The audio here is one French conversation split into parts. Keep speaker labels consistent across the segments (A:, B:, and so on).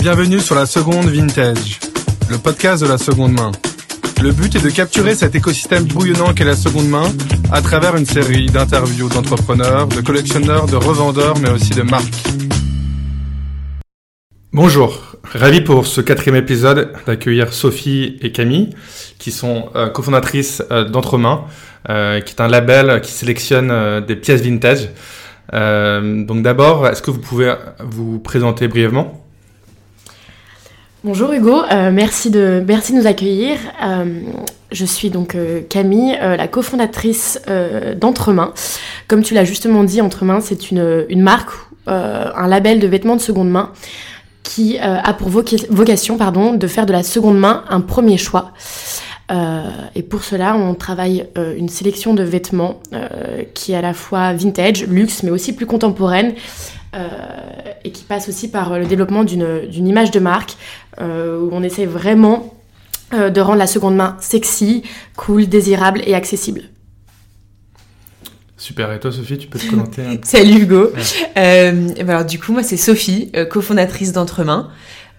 A: Bienvenue sur la seconde vintage, le podcast de la seconde main. Le but est de capturer cet écosystème bouillonnant qu'est la seconde main à travers une série d'interviews d'entrepreneurs, de collectionneurs, de revendeurs, mais aussi de marques. Bonjour, ravi pour ce quatrième épisode d'accueillir Sophie et Camille, qui sont euh, cofondatrices euh, d'Entremain, euh, qui est un label qui sélectionne euh, des pièces vintage. Donc d'abord, est-ce que vous pouvez vous présenter brièvement?
B: Bonjour Hugo, euh, merci, de, nous accueillir. Euh, je suis donc euh, Camille, la cofondatrice d'Entremain. Comme tu l'as justement dit, Entremain, c'est une, marque, un label de vêtements de seconde main qui a pour voca- vocation pardon, de faire de la seconde main un premier choix. Et pour cela, on travaille une sélection de vêtements qui est à la fois vintage, luxe, mais aussi plus contemporaine, et qui passe aussi par le développement d'une image de marque, où on essaie vraiment euh, de rendre la seconde main sexy, cool, désirable et accessible.
A: Super, et toi Sophie, tu peux te présenter un peu
C: Salut Hugo. Euh, alors du coup moi c'est Sophie, euh, cofondatrice d'Entremain.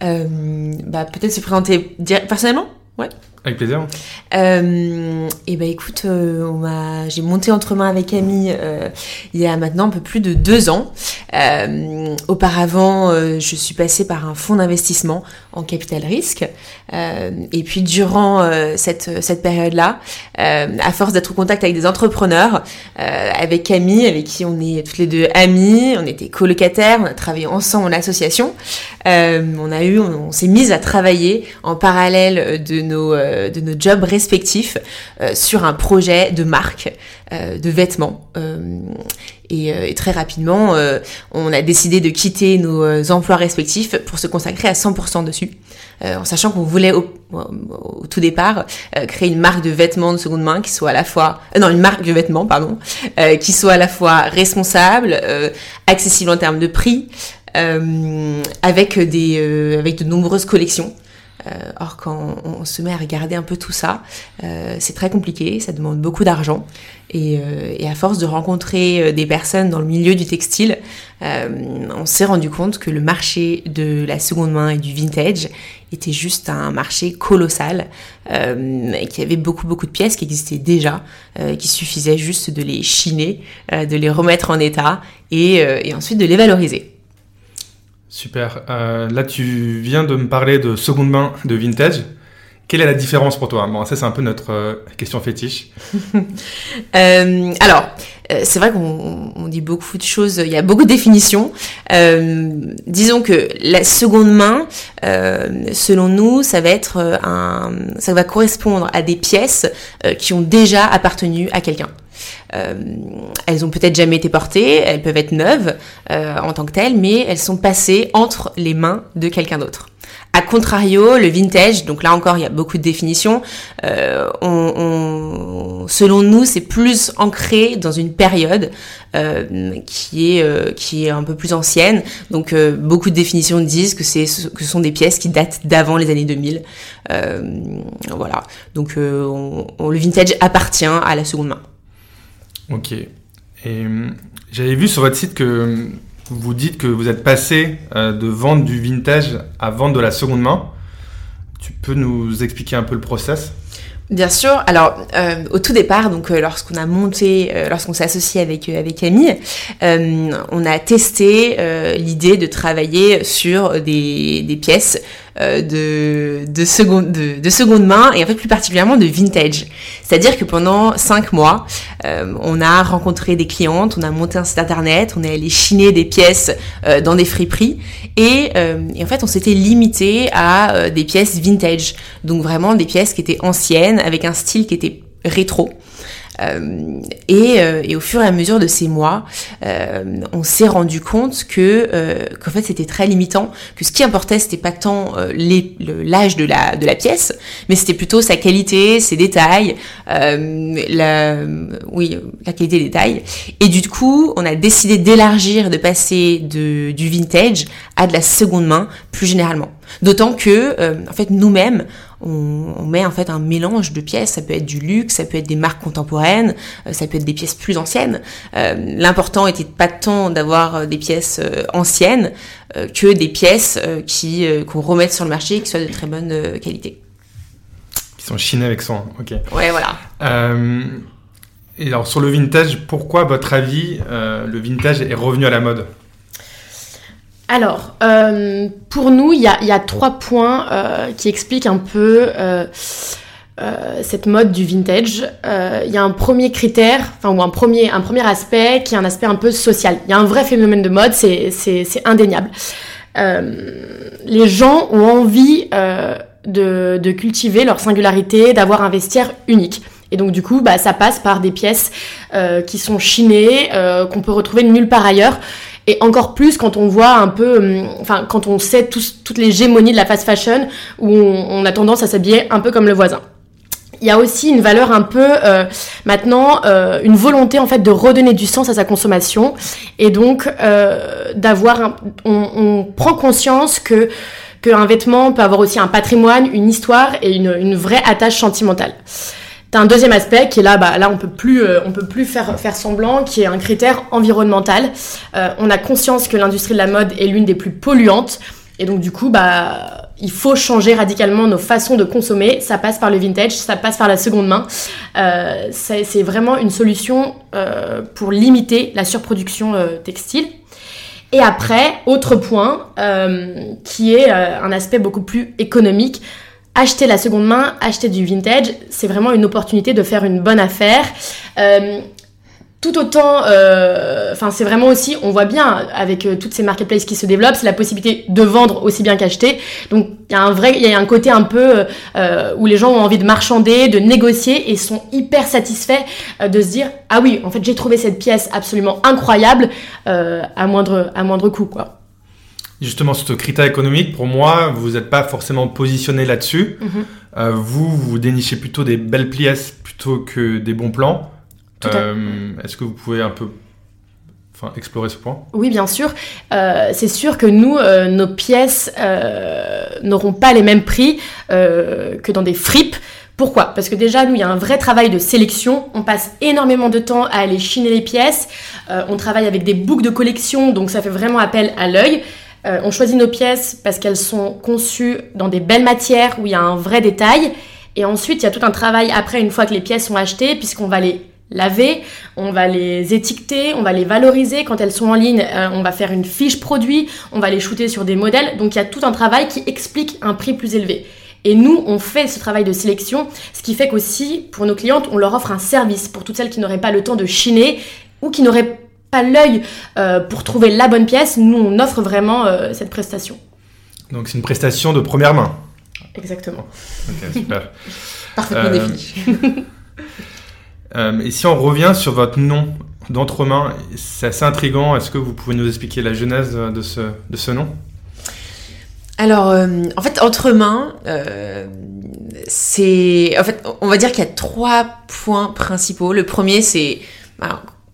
C: Euh, bah peut-être se présenter personnellement? Ouais.
A: Avec plaisir.
C: Euh, et ben écoute, euh, j'ai monté Entremain avec Camille euh, il y a maintenant un peu plus de deux ans. Euh, auparavant, euh, je suis passée par un fonds d'investissement en capital risque. Euh, et puis durant euh, cette cette période-là, euh, à force d'être en contact avec des entrepreneurs, euh, avec Camille, avec qui on est toutes les deux amies, on était colocataires, on a travaillé ensemble en association. On a eu, on, on s'est mis à travailler en parallèle de nos de nos jobs respectifs sur un projet de marque de vêtements. Et, euh, et très rapidement, euh, on a décidé de quitter nos euh, emplois respectifs pour se consacrer à 100% dessus, en sachant qu'on voulait au, au- tout départ créer une marque de vêtements de seconde main qui soit à la fois, non, une marque de vêtements, pardon, qui soit à la fois responsable, accessible en termes de prix, euh, avec des, euh, avec de nombreuses collections. Euh, or, quand on, se met à regarder un peu tout ça, euh, c'est très compliqué, ça demande beaucoup d'argent. Et, euh, à force de rencontrer des personnes dans le milieu du textile, on s'est rendu compte que le marché de la seconde main et du vintage était juste un marché colossal, euh, y avait beaucoup beaucoup de pièces qui existaient déjà, euh, qu'il suffisait juste de les chiner, de les remettre en état et ensuite de les valoriser.
A: Super. Euh, là, tu viens de me parler de seconde main, de vintage. Quelle est la différence pour toi? Bon, ça, c'est un peu notre euh, question fétiche.
C: Euh, alors, euh, c'est vrai qu'on on dit beaucoup de choses, il y a beaucoup de définitions. Euh, disons que la seconde main, selon nous, ça va être un, ça va correspondre à des pièces qui ont déjà appartenu à quelqu'un. Euh, elles ont peut-être jamais été portées, elles peuvent être neuves euh, en tant que telles, mais elles sont passées entre les mains de quelqu'un d'autre. A contrario, le vintage, donc là encore il y a beaucoup de définitions, euh, on, on- selon nous c'est plus ancré dans une période euh, qui est euh, qui est un peu plus ancienne. Donc euh, beaucoup de définitions disent que c'est que ce sont des pièces qui datent d'avant les années 2000. Euh, voilà. Donc on- on- le vintage appartient à la seconde main.
A: Ok. Et euh, j'avais vu sur votre site que vous dites que vous êtes passé euh, de vendre du vintage à vendre de la seconde main. Tu peux nous expliquer un peu le process?
C: Bien sûr. Alors, euh, au tout départ, donc lorsqu'on a monté, lorsqu'on s'est associé avec avec Camille, on a testé l'idée de travailler sur des, pièces de de seconde de, de seconde main et en fait plus particulièrement de vintage. C'est-à-dire que pendant cinq mois, euh, on a rencontré des clientes, on a monté un site internet, on est allé chiner des pièces euh, dans des friperies et, euh, et en fait on s'était limité à euh, des pièces vintage, donc vraiment des pièces qui étaient anciennes avec un style qui était rétro. Euh, et, euh, et au fur et à mesure de ces mois, euh, on s'est rendu compte que qu'en fait c'était très limitant, que ce qui importait c'était pas tant l'âge de la de la pièce, mais c'était plutôt sa qualité, ses détails, la oui la qualité des détails. Et du coup, on a décidé d'élargir, de passer du vintage à de la seconde main plus généralement. D'autant que, euh, en fait, nous-mêmes, on, met en fait un mélange de pièces. Ça peut être du luxe, ça peut être des marques contemporaines, euh, ça peut être des pièces plus anciennes. Euh, l'important était pas tant d'avoir des pièces anciennes que des pièces qui qu'on remette sur le marché et qui soient de très bonne qualité.
A: Qui sont chinées avec soin. Ok.
C: Ouais, voilà.
A: et alors sur le vintage, pourquoi, à votre avis, le vintage est revenu à la mode?
B: Alors, euh, pour nous, il y a, trois points euh, qui expliquent un peu euh, cette mode du vintage. Il y a un premier critère, enfin, ou un premier, un premier aspect qui est un aspect un peu social. Il y a un vrai phénomène de mode, c'est indéniable. les gens ont envie de, cultiver leur singularité, d'avoir un vestiaire unique. Et donc du coup, bah, ça passe par des pièces qui sont chinées, qu'on peut retrouver nulle part ailleurs. Et encore plus quand on voit un peu, hum, enfin, quand on sait toutes les gémonies de la fast fashion, où on, a tendance à s'habiller un peu comme le voisin. Il y a aussi une valeur un peu euh, maintenant, euh, une volonté en fait de redonner du sens à sa consommation et donc euh, d'avoir, on, on, prend conscience que qu'un vêtement peut avoir aussi un patrimoine, une histoire et une, une vraie attache sentimentale. T'as un deuxième aspect qui est là, bah, là on peut plus, euh, on peut plus faire, faire semblant, qui est un critère environnemental. Euh, on a conscience que l'industrie de la mode est l'une des plus polluantes, et donc du coup, bah, il faut changer radicalement nos façons de consommer. Ça passe par le vintage, ça passe par la seconde main. Euh, c'est vraiment une solution euh, pour limiter la surproduction textile. Et après, autre point, qui est un aspect beaucoup plus économique acheter la seconde main, acheter du vintage, c'est vraiment une opportunité de faire une bonne affaire. Euh, tout autant, euh, enfin c'est vraiment aussi, on voit bien avec euh, toutes ces marketplaces qui se développent, c'est la possibilité de vendre aussi bien qu'acheter. Donc il y a un vrai, il y a un côté un peu où les gens ont envie de marchander, de négocier et sont hyper satisfaits de se dire ah oui en fait j'ai trouvé cette pièce absolument incroyable à moindre à moindre coût quoi.
A: Justement, ce critère économique, pour moi, vous n'êtes pas forcément positionné là-dessus. Mhm. Euh, vous, vous dénichez plutôt des belles pièces plutôt que des bons plans. Euh, est-ce que vous pouvez un peu enfin, explorer ce point?
B: Oui, bien sûr. Euh, c'est sûr que nous, nos pièces n'auront pas les mêmes prix que dans des fripes. Pourquoi? Parce que déjà, nous, il y a un vrai travail de sélection. On passe énormément de temps à aller chiner les pièces. on travaille avec des boucles de collection, donc ça fait vraiment appel à l'œil. Euh, on choisit nos pièces parce qu'elles sont conçues dans des belles matières où il y a un vrai détail. Et ensuite, il y a tout un travail après, une fois que les pièces sont achetées, puisqu'on va les laver, on va les étiqueter, on va les valoriser. Quand elles sont en ligne, euh, on va faire une fiche produit, on va les shooter sur des modèles. Donc il y a tout un travail qui explique un prix plus élevé. Et nous, on fait ce travail de sélection, ce qui fait qu'aussi, pour nos clientes, on leur offre un service pour toutes celles qui n'auraient pas le temps de chiner ou qui n'auraient pas l'œil euh, pour trouver la bonne pièce, nous on offre vraiment euh, cette prestation.
A: Donc c'est une prestation de première main.
B: Exactement.
A: Ok, super.
C: Parfaitement euh, défini.
A: et si on revient sur votre nom d'entremain, c'est assez intriguant. Est-ce que vous pouvez nous expliquer la genèse de ce, de ce nom?
C: Alors, en fait, Entremain, c'est, en fait, on va dire qu'il y a trois points principaux. Le premier, c'est,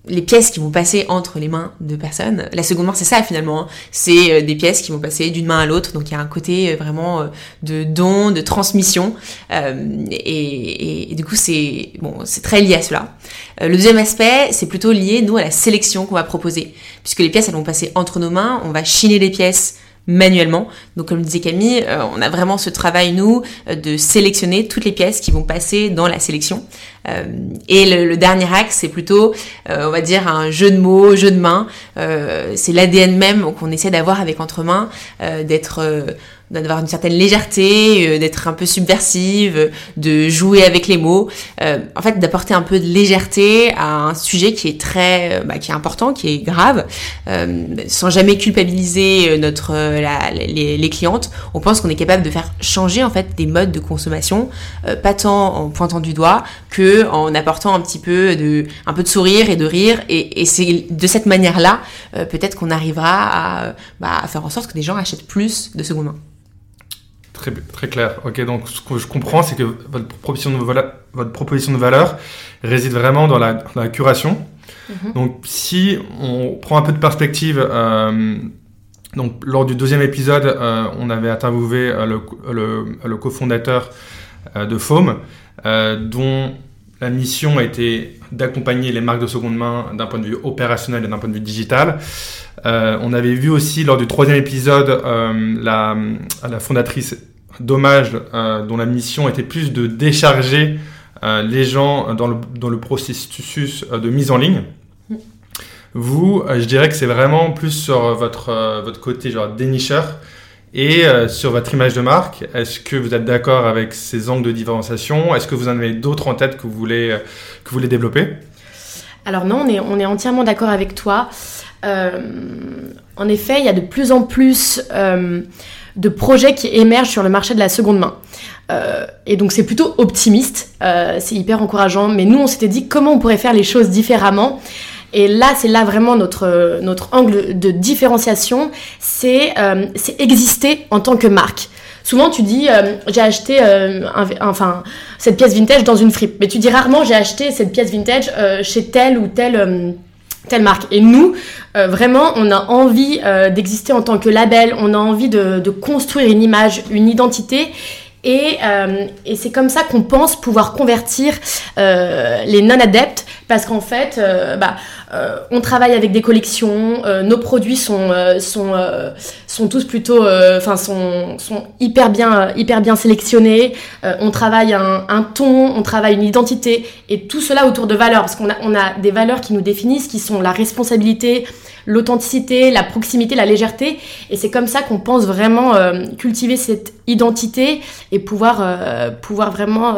C: les pièces qui vont passer entre les mains de personnes. La seconde main, c'est ça finalement. Hein. C'est euh, des pièces qui vont passer d'une main à l'autre. Donc il y a un côté euh, vraiment euh, de don, de transmission. et, du coup, c'est bon, c'est très lié à cela. le deuxième aspect, c'est plutôt lié nous à la sélection qu'on va proposer, puisque les pièces elles vont passer entre nos mains. On va chiner les pièces manuellement. Donc comme disait Camille, on a vraiment ce travail, nous, de sélectionner toutes les pièces qui vont passer dans la sélection. Euh, et le, dernier axe, c'est plutôt, on va dire, un jeu de mots, jeu de main. c'est l'ADN même qu'on essaie d'avoir avec Entremain, d'être d'avoir une certaine légèreté, euh, d'être un peu subversive, de jouer avec les mots, euh, en fait d'apporter un peu de légèreté à un sujet qui est très, euh, bah, qui est important, qui est grave, sans jamais culpabiliser notre les, les, clientes. On pense qu'on est capable de faire changer en fait des modes de consommation, pas tant en pointant du doigt que en apportant un petit peu de un peu de sourire et de rire. Et, et c'est de cette manière-là peut-être qu'on arrivera à, bah, à faire en sorte que des gens achètent plus de seconde main.
A: Très, très clair. Ok, donc ce que je comprends, c'est que votre proposition, de valeur, votre proposition de valeur réside vraiment dans la, la curation. Mhm. Donc, si on prend un peu de perspective, euh, donc, lors du deuxième épisode, on avait interviewé le, le, le cofondateur de Foam, dont la mission a été d'accompagner les marques de seconde main d'un point de vue opérationnel et d'un point de vue digital. Euh, on avait vu aussi lors du troisième épisode euh, la, fondatrice Dommage, euh, dont la mission était plus de décharger les gens dans le, dans le, processus de mise en ligne. Vous, je dirais que c'est vraiment plus sur votre, votre côté genre dénicheur et sur votre image de marque. Est-ce que vous êtes d'accord avec ces angles de différenciation? Est-ce que vous en avez d'autres en tête que vous voulez, que vous voulez développer?
B: Alors non, on est, on est entièrement d'accord avec toi. Euh, en effet, il y a de plus en plus euh, de projets qui émergent sur le marché de la seconde main. Euh, et donc c'est plutôt optimiste, c'est hyper encourageant. Mais nous, on s'était dit comment on pourrait faire les choses différemment. Et là, c'est là vraiment notre, notre angle de différenciation, c'est exister en tant que marque. Souvent, tu dis, j'ai acheté enfin, cette pièce vintage dans une fripe. Mais tu dis rarement, j'ai acheté cette pièce vintage chez telle ou telle telle marque. Et nous, euh, vraiment, on a envie euh, d'exister en tant que label, on a envie de, construire une image, une identité. Et, euh, et c'est comme ça qu'on pense pouvoir convertir les non-adeptes parce qu'en fait, bah, euh, on travaille avec des collections, euh, nos produits sont, euh, sont, sont tous plutôt, enfin, sont, sont hyper bien, hyper bien sélectionnés. on travaille un, un, ton, on travaille une identité et tout cela autour de valeurs, parce qu'on a, on a des valeurs qui nous définissent, qui sont la responsabilité, l'authenticité, la proximité, la légèreté. Et c'est comme ça qu'on pense vraiment cultiver cette identité et pouvoir, pouvoir vraiment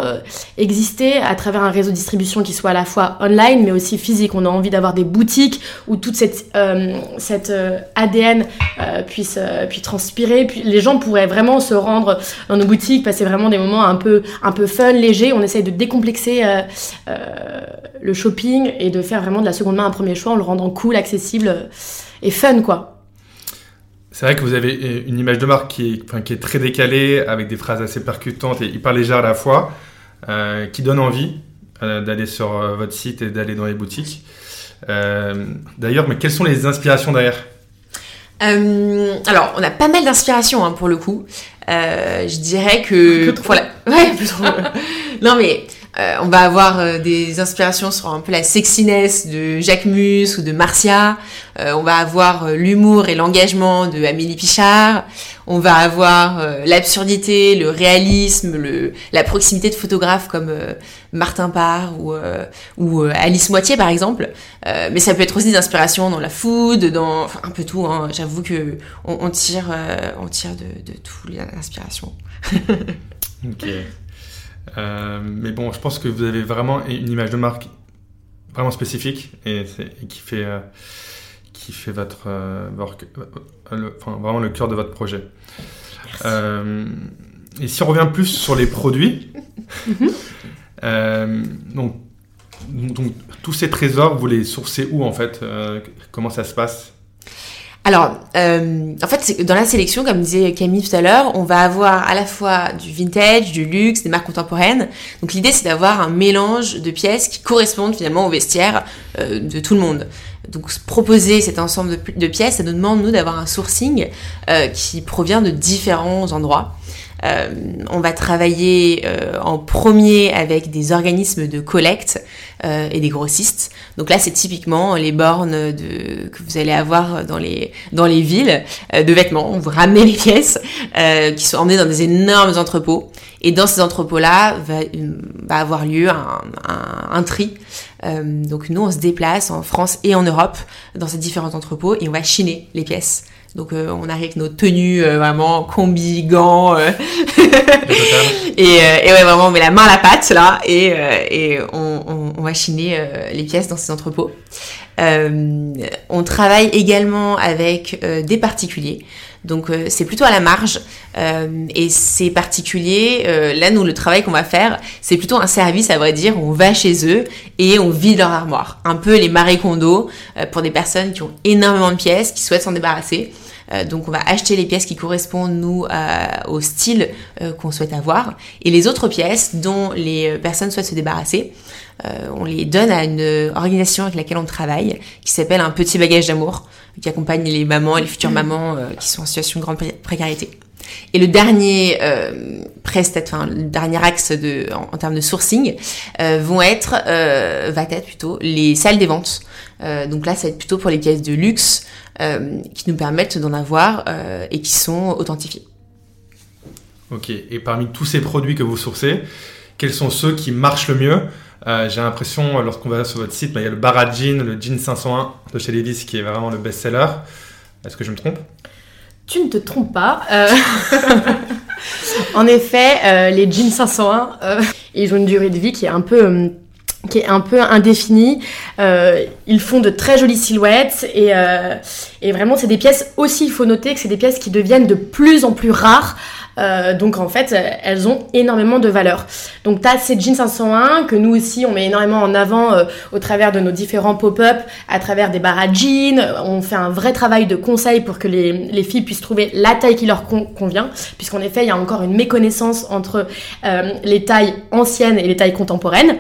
B: exister à travers un réseau de distribution qui soit à la fois online mais aussi physique. On a envie d'avoir des boutiques où toute cette, euh, cette euh, ADN euh, puisse, puis transpirer. Puis les gens pourraient vraiment se rendre dans nos boutiques, passer vraiment des moments un peu, un peu fun, légers. On essaye de décomplexer le shopping et de faire vraiment de la seconde main un premier choix en le rendant cool, accessible et fun, quoi.
A: C'est vrai que vous avez une image de marque qui est, enfin, qui est très décalée, avec des phrases assez percutantes et hyper légères à la fois, qui donne envie d'aller sur votre site et d'aller dans les boutiques. Euh, d'ailleurs, mais quelles sont les inspirations derrière?
C: Euh, alors, on a pas mal d'inspirations hein, pour le coup. Euh, je dirais que voilà, ouais, non mais on va avoir des inspirations sur un peu la sexiness de Jacques Mus ou de Marcia. on va avoir l'humour et l'engagement de Amélie Pichard on va avoir euh, l'absurdité, le réalisme, le, la proximité de photographes comme euh, Martin Parr ou, euh, ou Alice Moitié par exemple. mais ça peut être aussi des inspirations dans la food, dans enfin, un peu tout. Hein. J'avoue que on, tire, on tire de, de toutes les inspirations.
A: mais bon, je pense que vous avez vraiment une image de marque vraiment spécifique et, et qui fait qui fait votre, euh, euh, enfin, vraiment le cœur de votre projet. Euh, et si on revient plus sur les produits, donc, donc, tous ces trésors, vous les sourcez où en fait Comment ça se passe?
C: Alors, en fait, dans la sélection, comme disait Camille tout à l'heure, on va avoir à la fois du vintage, du luxe, des marques contemporaines. Donc l'idée, c'est d'avoir un mélange de pièces qui correspondent finalement au vestiaire de tout le monde. Donc proposer cet ensemble de, pièces, ça nous demande, nous, d'avoir un sourcing euh, qui provient de différents endroits. Euh, on va travailler euh, en premier avec des organismes de collecte et des grossistes. Donc là, c'est typiquement les bornes de, que vous allez avoir dans les, dans les villes de vêtements. On vous ramène les pièces qui sont emmenées dans des énormes entrepôts. Et dans ces entrepôts-là va, va, avoir lieu un, un, un tri. Euh, donc nous, on se déplace en France et en Europe dans ces différents entrepôts et on va chiner les pièces. Donc euh, on arrive avec nos tenues euh, vraiment combi, gants et, et, ouais vraiment on met la main à la pâte là et, et on, on, on, va chiner les pièces dans ces entrepôts. on travaille également avec des particuliers. Donc euh, c'est plutôt à la marge. Euh, et c'est particulier, euh, là nous le travail qu'on va faire, c'est plutôt un service à vrai dire, on va chez eux et on vide leur armoire. Un peu les marais condos pour des personnes qui ont énormément de pièces, qui souhaitent s'en débarrasser. donc on va acheter les pièces qui correspondent nous au style qu'on souhaite avoir et les autres pièces dont les personnes souhaitent se débarrasser, on les donne à une organisation avec laquelle on travaille qui s'appelle un petit bagage d'amour qui accompagne les mamans et les futures mamans qui sont en situation de grande précarité. Et le dernier euh, enfin le dernier axe de, en, termes de sourcing euh, vont être, euh, va être plutôt les salles des ventes. Euh, donc là, ça va être plutôt pour les pièces de luxe euh, qui nous permettent d'en avoir euh, et qui sont authentifiées.
A: Ok. Et parmi tous ces produits que vous sourcez, quels sont ceux qui marchent le mieux J'ai l'impression, lorsqu'on va sur votre site, bah, il y a le Barra Jean, le Jean 501 de chez Levi's qui est vraiment le best-seller. Est-ce que je me trompe?
B: Tu ne te trompes pas. Euh, en effet, euh, les jeans 501, euh, ils ont une durée de vie qui est un peu qui est un peu indéfinie. ils font de très jolies silhouettes et, et vraiment c'est des pièces aussi, il faut noter que c'est des pièces qui deviennent de plus en plus rares euh, donc en fait, elles ont énormément de valeur. Donc tu as ces jeans 501 que nous aussi on met énormément en avant euh, au travers de nos différents pop-up, à travers des barres à jeans. On fait un vrai travail de conseil pour que les, les filles puissent trouver la taille qui leur convient, puisqu'en effet il y a encore une méconnaissance entre euh, les tailles anciennes et les tailles contemporaines.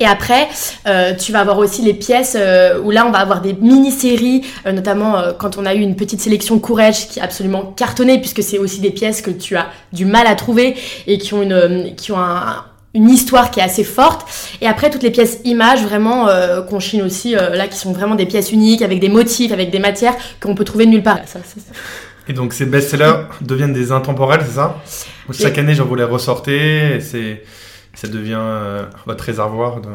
B: Et après, euh, tu vas avoir aussi les pièces euh, où là, on va avoir des mini-séries, euh, notamment quand on a eu une petite sélection Courage qui est absolument cartonnée, puisque c'est aussi des pièces que tu as du mal à trouver et qui ont une, qui ont une histoire qui est assez forte. Et après, toutes les pièces images, vraiment, qu'on chine aussi, là, qui sont vraiment des pièces uniques, avec des motifs, avec des matières qu'on peut trouver nulle part.
A: et donc, ces best-sellers deviennent des intemporels, c'est ça? Chaque année, j'en voulais ressortir, c'est ça devient euh, votre réservoir de...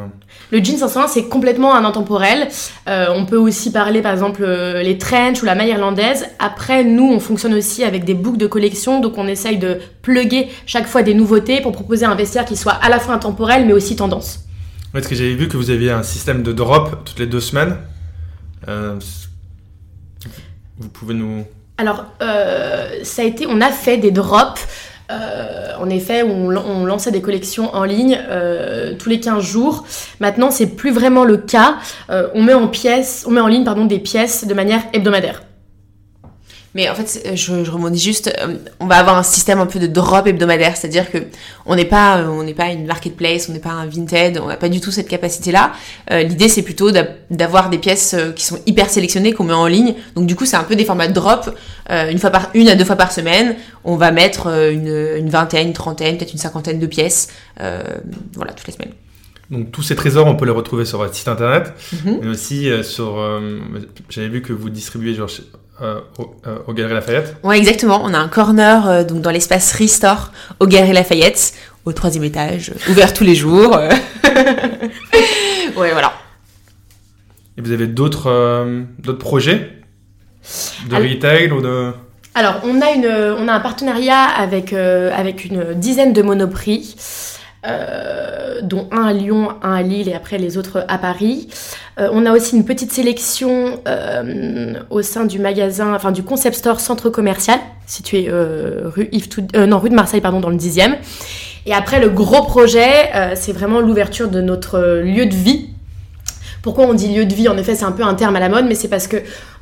B: Le jean 501, c'est complètement un intemporel. Euh, on peut aussi parler, par exemple, euh, les trench ou la maille irlandaise. Après, nous, on fonctionne aussi avec des boucles de collection, donc on essaye de plugger chaque fois des nouveautés pour proposer un vestiaire qui soit à la fois intemporel, mais aussi tendance.
A: Est-ce que j'avais vu que vous aviez un système de drop toutes les deux semaines. vous pouvez nous...
B: Alors, ça a été, on a fait des drops euh, en effet, on, lançait des collections en ligne euh, tous les 15 jours. Maintenant, c'est plus vraiment le cas. Euh, on met en on met en ligne pardon, des pièces de manière hebdomadaire.
C: Mais en fait, je, je rebondis juste, euh, on va avoir un système un peu de drop hebdomadaire, c'est-à-dire que on n'est pas, euh, on n'est pas une marketplace, on n'est pas un Vinted, on n'a pas du tout cette capacité-là. Euh, L'idée, c'est plutôt d'avoir des pièces euh, qui sont hyper sélectionnées qu'on met en ligne. Donc du coup, c'est un peu des formats de drop, euh, une fois par, une à deux fois par semaine. On va mettre une, une vingtaine, une trentaine, peut-être une cinquantaine de pièces, voilà, toutes les semaines.
A: Donc tous ces trésors, on peut les retrouver sur votre site internet, mais aussi sur. J'avais vu que vous distribuez genre euh, euh, au, Galerie Lafayette
C: Ouais, exactement. On a un corner euh, donc dans l'espace Restore au Galerie Lafayette, au troisième étage, ouvert tous les jours. ouais, voilà.
A: Et vous avez d'autres d'autres projets de retail ou de
B: alors, on a, une, on a un partenariat avec, avec une dizaine de monoprix. Euh, dont un à Lyon, un à Lille et après les autres à Paris. Euh, on a aussi une petite sélection euh, au sein du magasin, enfin du concept store centre commercial, situé rue, Yves non, rue de Marseille, pardon, dans le 10e. Et après, le gros projet, c'est vraiment l'ouverture de notre lieu de vie. Pourquoi on dit lieu de vie? En effet, c'est un peu un terme à la mode, mais c'est parce que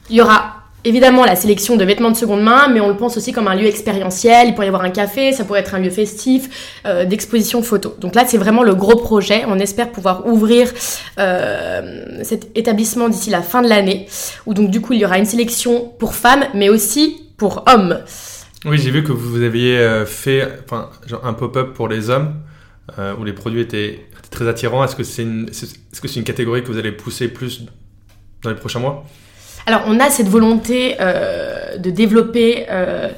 B: il y aura évidemment la sélection de vêtements de seconde main, mais on le pense aussi comme un lieu expérientiel. Il pourrait y avoir un café, ça pourrait être un lieu festif, euh, d'exposition photo. Donc là, c'est vraiment le gros projet. On espère pouvoir ouvrir euh, cet établissement d'ici la fin de l'année, où donc du coup il y aura une sélection pour femmes, mais aussi pour hommes.
A: Oui, j'ai vu que vous aviez euh, fait un pop-up pour les hommes, où les produits étaient très attirants. Est-ce que c'est une catégorie que vous allez pousser plus dans les prochains mois?
B: Alors, on a cette volonté euh, de développer euh,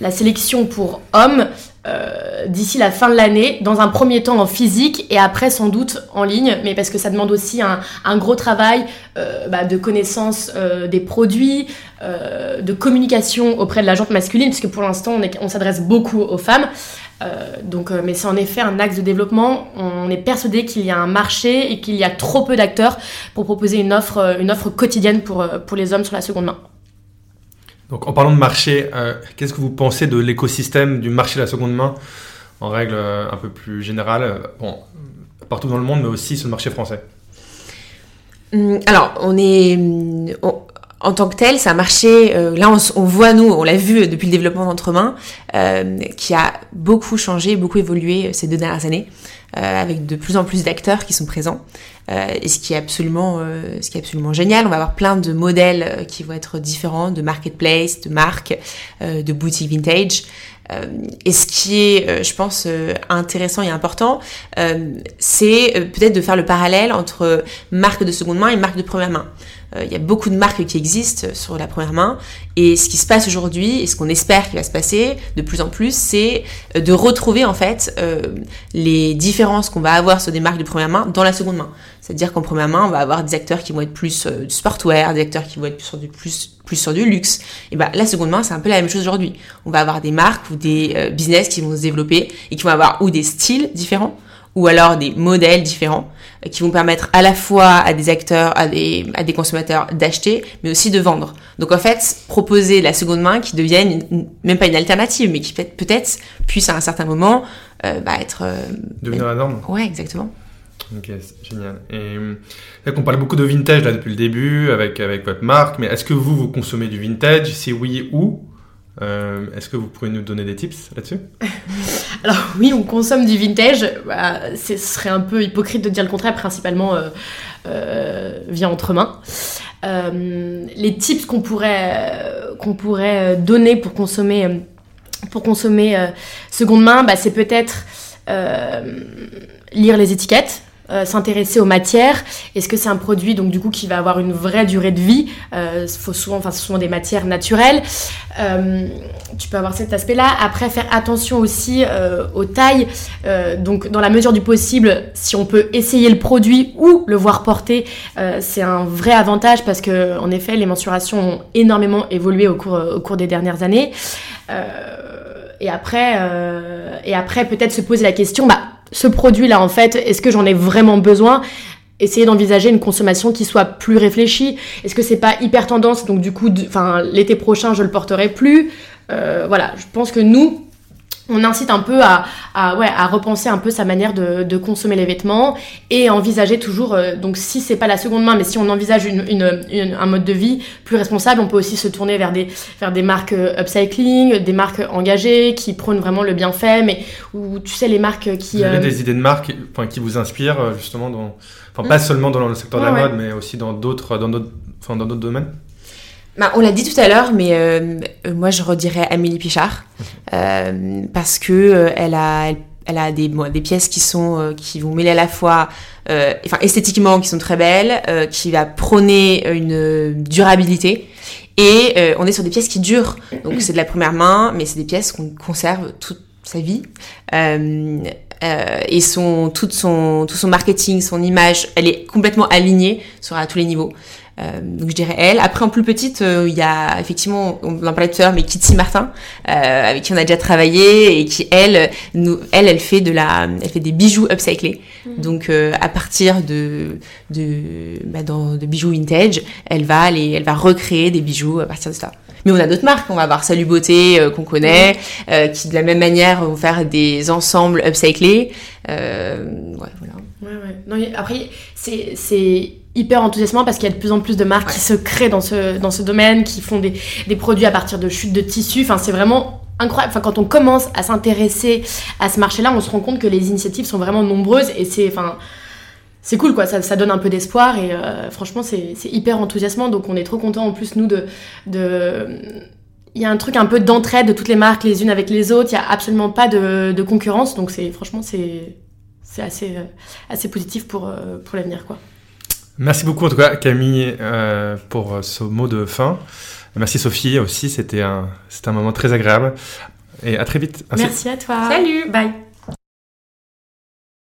B: la sélection pour hommes euh, d'ici la fin de l'année, dans un premier temps en physique et après sans doute en ligne, mais parce que ça demande aussi un, gros travail bah, de connaissance des produits, de communication auprès de la jante masculine, puisque pour l'instant on, on s'adresse beaucoup aux femmes. Euh, donc, euh, mais c'est en effet un axe de développement. On est persuadé qu'il y a un marché et qu'il y a trop peu d'acteurs pour proposer une offre, euh, une offre quotidienne pour, pour les hommes sur la seconde main.
A: Donc, en parlant de marché, qu'est-ce que vous pensez de l'écosystème du marché de la seconde main en règle un peu plus générale, bon, partout dans le monde, mais aussi sur le marché français?
C: Hum, Alors, on est, en tant que tel, c'est un marché, euh, là on, voit nous, on l'a vu depuis le développement d'entremain, euh, qui a beaucoup changé, beaucoup évolué ces deux dernières années, euh, avec de plus en plus d'acteurs qui sont présents. et ce qui est absolument, ce qui est absolument génial, on va avoir plein de modèles qui vont être différents, de marketplace, de marques, de boutiques vintage. et ce qui est, je pense, intéressant et important, c'est peut-être de faire le parallèle entre marque de seconde main et marque de première main. Euh, il y a beaucoup de marques qui existent sur la première main. Et ce qui se passe aujourd'hui, et ce qu'on espère qu'il va se passer de plus en plus, c'est euh, de retrouver en fait euh, les différences qu'on va avoir sur des marques de première main dans la seconde main. C'est-à-dire qu'en première main, on va avoir des acteurs qui vont être plus du sportwear, des acteurs qui vont être sur du plus plus sur du luxe. Et ben la seconde main, c'est un peu la même chose aujourd'hui. On va avoir des marques ou des business qui vont se développer et qui vont avoir ou des styles différents ou alors des modèles différents euh, qui vont permettre à la fois à des acteurs, à des, à des consommateurs d'acheter, mais aussi de vendre. Donc en fait, proposer la seconde main qui devienne même pas une alternative, mais qui peut-être, peut puisse à un certain moment euh, bah, être... Euh,
A: Devenir la norme.
C: Ouais, exactement.
A: Ok, génial. Et là, on parle beaucoup de vintage là depuis le début avec, avec votre marque, mais est-ce que vous, vous consommez du vintage? Si oui, où? Euh, est-ce que vous pourriez nous donner des tips là-dessus
B: Alors oui, on consomme du vintage. Bah, ce serait un peu hypocrite de dire le contraire, principalement euh, euh, via entre mains. les tips qu'on pourrait, qu'on pourrait donner pour consommer, pour consommer seconde main, bah, c'est peut-être lire les étiquettes. Euh, s'intéresser aux matières. Est-ce que c'est un produit donc du coup qui va avoir une vraie durée de vie? Euh, faut souvent, enfin, Ce des matières naturelles. Euh, tu peux avoir cet aspect-là. Après, faire attention aussi aux tailles. donc, dans la mesure du possible, si on peut essayer le produit ou le voir porter, c'est un vrai avantage parce que, en effet, les mensurations ont énormément évolué au cours, au cours des dernières années. et après, et après peut-être se poser la question, bah, ce produit-là, en fait, est-ce que j'en ai vraiment besoin? Essayer d'envisager une consommation qui soit plus réfléchie. Est-ce que c'est pas hyper tendance Donc du coup, l'été prochain, je le porterai plus? Euh, voilà, je pense que nous, on incite un peu à, ouais, à repenser un peu sa manière de, consommer les vêtements et envisager toujours, euh, donc si c'est pas la seconde main, mais si on envisage une, un mode de vie plus responsable, on peut aussi se tourner vers des, vers des marques euh, upcycling, des marques engagées qui prônent vraiment le bienfait, mais où tu sais, les marques qui.
A: Vous avez euh, des idées de marques qui vous inspirent justement dans. Enfin, pas mm. seulement dans le secteur de la mode, mais aussi dans d'autres dans d'autres enfin, dans d'autres domaines?
C: Bah, on l'a dit tout à l'heure, mais euh, euh, moi je redirais Amélie Pichard euh, parce que elle a, elle, a des, des pièces qui sont qui vont mêler à la fois, enfin esthétiquement qui sont très belles, qui va prôner une durabilité et on est sur des pièces qui durent. Donc c'est de la première main, mais c'est des pièces qu'on conserve toute sa vie. et son, tout, son, tout son marketing, son image, elle est complètement alignée sur à tous les niveaux. Euh, donc je dirais elle. Après en plus petite, euh, il y a effectivement, on en parlait tout à l'heure, mais Kitty Martin, euh, avec qui on a déjà travaillé et qui elle, nous, elle, elle fait de la, elle fait des bijoux upcyclés. Mhm. Donc à partir de de, bah, dans, de bijoux vintage, elle va aller, elle va recréer des bijoux à partir de ça. Mais on a d'autres marques, on va avoir Salut Beauté qu'on connaît, mhm. qui de la même manière vont faire des ensembles upcyclés. ouais,
B: voilà. Ouais, ouais. Non, après, c'est hyper enthousiasmant parce qu'il y a de plus en plus de marques qui se créent dans ce, dans ce domaine, qui font des, des produits à partir de chutes de tissus. Enfin, c'est vraiment incroyable. Enfin, quand on commence à s'intéresser à ce marché-là, on se rend compte que les initiatives sont vraiment nombreuses et c'est, enfin, c'est cool quoi. Ça, ça donne un peu d'espoir et euh, franchement, c'est, hyper enthousiasmant. Donc, on est trop content en plus nous de, de il y a un truc un peu d'entraide de toutes les marques les unes avec les autres. Il y a absolument pas de, de concurrence. Donc, c'est franchement, c'est c'est assez, euh, assez positif pour, euh, pour l'avenir quoi.
A: Merci beaucoup en tout cas Camille euh, pour ce mot de fin. Merci Sophie aussi, c'était un, un moment très agréable. Et à très vite.
B: Merci à toi.
C: Salut.
B: Bye.